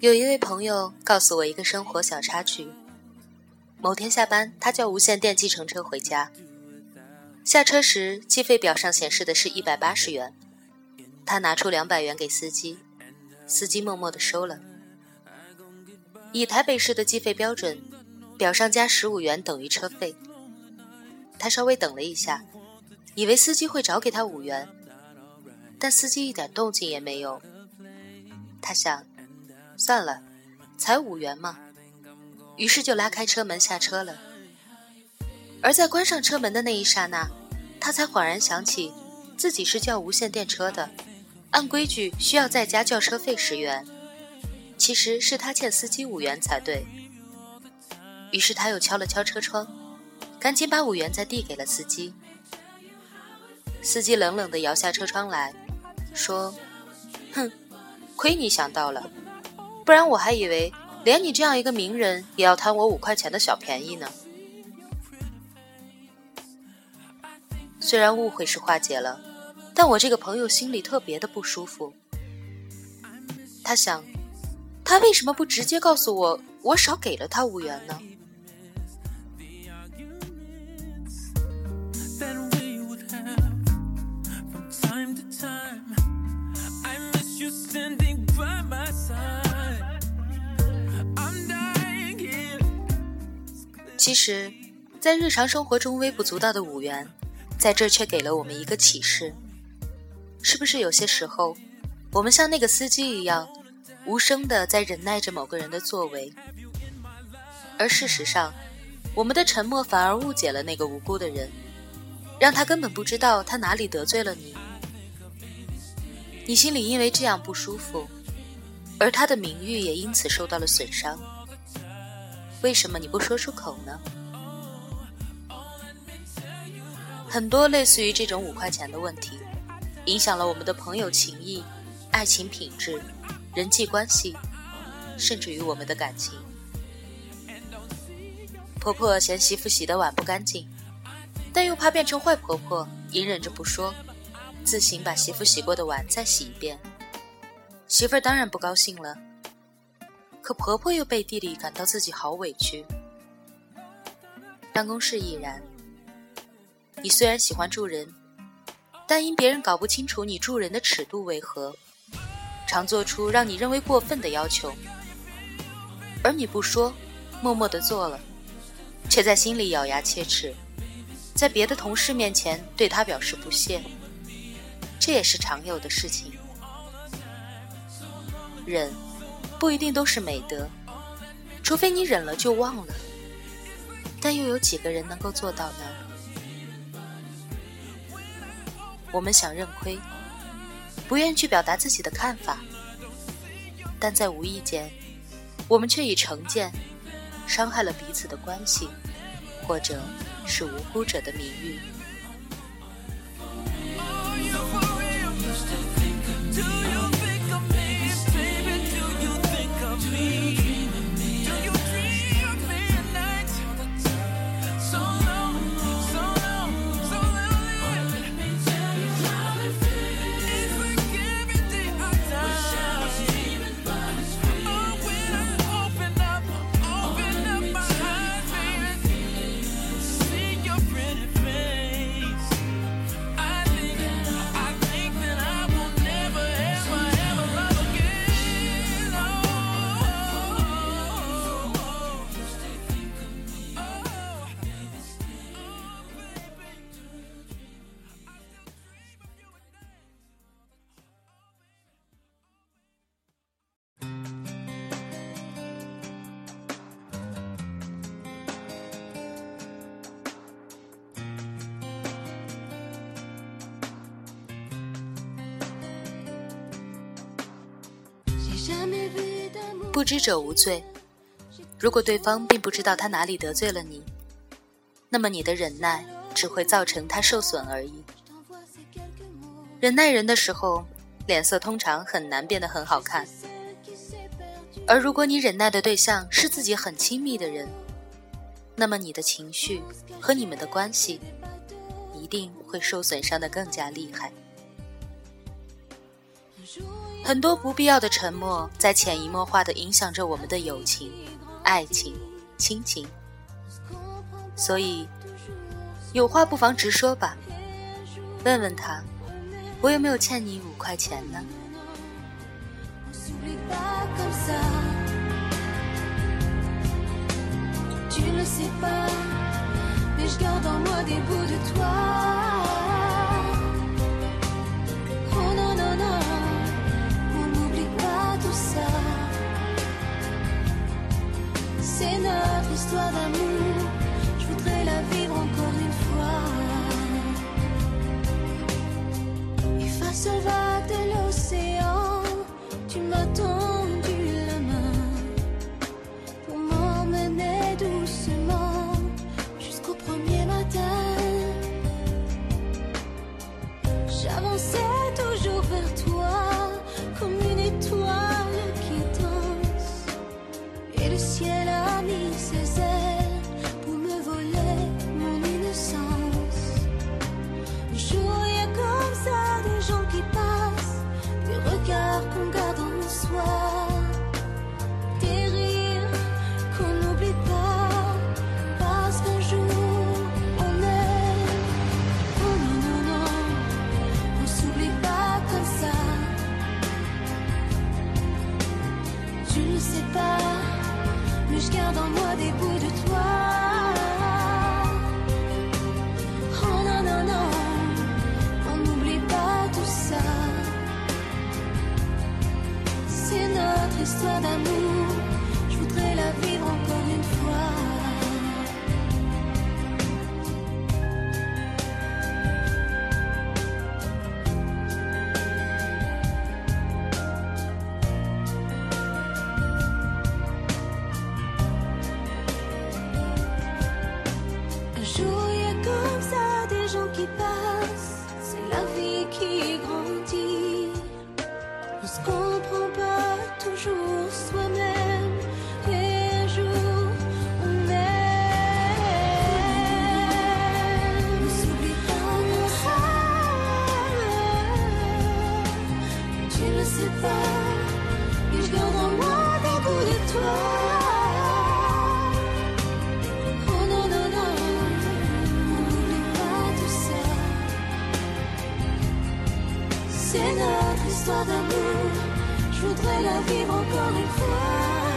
有一位朋友告诉我一个生活小插曲：某天下班，他叫无线电计程车回家。下车时，计费表上显示的是一百八十元。他拿出两百元给司机，司机默默的收了。以台北市的计费标准，表上加十五元等于车费。他稍微等了一下，以为司机会找给他五元，但司机一点动静也没有。他想，算了，才五元嘛，于是就拉开车门下车了。而在关上车门的那一刹那，他才恍然想起，自己是叫无线电车的，按规矩需要再加叫车费十元，其实是他欠司机五元才对。于是他又敲了敲车窗，赶紧把五元再递给了司机。司机冷冷地摇下车窗来说：“哼。”亏你想到了，不然我还以为连你这样一个名人也要贪我五块钱的小便宜呢。虽然误会是化解了，但我这个朋友心里特别的不舒服。他想，他为什么不直接告诉我，我少给了他五元呢？其实，在日常生活中微不足道的五元，在这却给了我们一个启示：是不是有些时候，我们像那个司机一样，无声的在忍耐着某个人的作为，而事实上，我们的沉默反而误解了那个无辜的人，让他根本不知道他哪里得罪了你，你心里因为这样不舒服，而他的名誉也因此受到了损伤。为什么你不说出口呢？很多类似于这种五块钱的问题，影响了我们的朋友情谊、爱情品质、人际关系，甚至于我们的感情。婆婆嫌媳妇洗的碗不干净，但又怕变成坏婆婆，隐忍着不说，自行把媳妇洗过的碗再洗一遍。媳妇儿当然不高兴了。可婆婆又背地里感到自己好委屈。办公室亦然。你虽然喜欢助人，但因别人搞不清楚你助人的尺度为何，常做出让你认为过分的要求，而你不说，默默的做了，却在心里咬牙切齿，在别的同事面前对他表示不屑，这也是常有的事情。忍。不一定都是美德，除非你忍了就忘了。但又有几个人能够做到呢？我们想认亏，不愿去表达自己的看法，但在无意间，我们却以成见伤害了彼此的关系，或者是无辜者的名誉。不知者无罪。如果对方并不知道他哪里得罪了你，那么你的忍耐只会造成他受损而已。忍耐人的时候，脸色通常很难变得很好看。而如果你忍耐的对象是自己很亲密的人，那么你的情绪和你们的关系一定会受损伤的更加厉害。很多不必要的沉默，在潜移默化的影响着我们的友情、爱情、亲情。所以，有话不妨直说吧，问问他，我有没有欠你五块钱呢？C'est notre histoire d'amour, je voudrais la vivre encore une fois. Et face aux vagues de l'océan, tu m'as tendu la main pour m'emmener doucement jusqu'au premier matin. J'avançais toujours vers toi comme une étoile qui danse et le ciel me, Suzanne. 的路？C'est notre histoire d'amour, je voudrais la vivre encore une fois.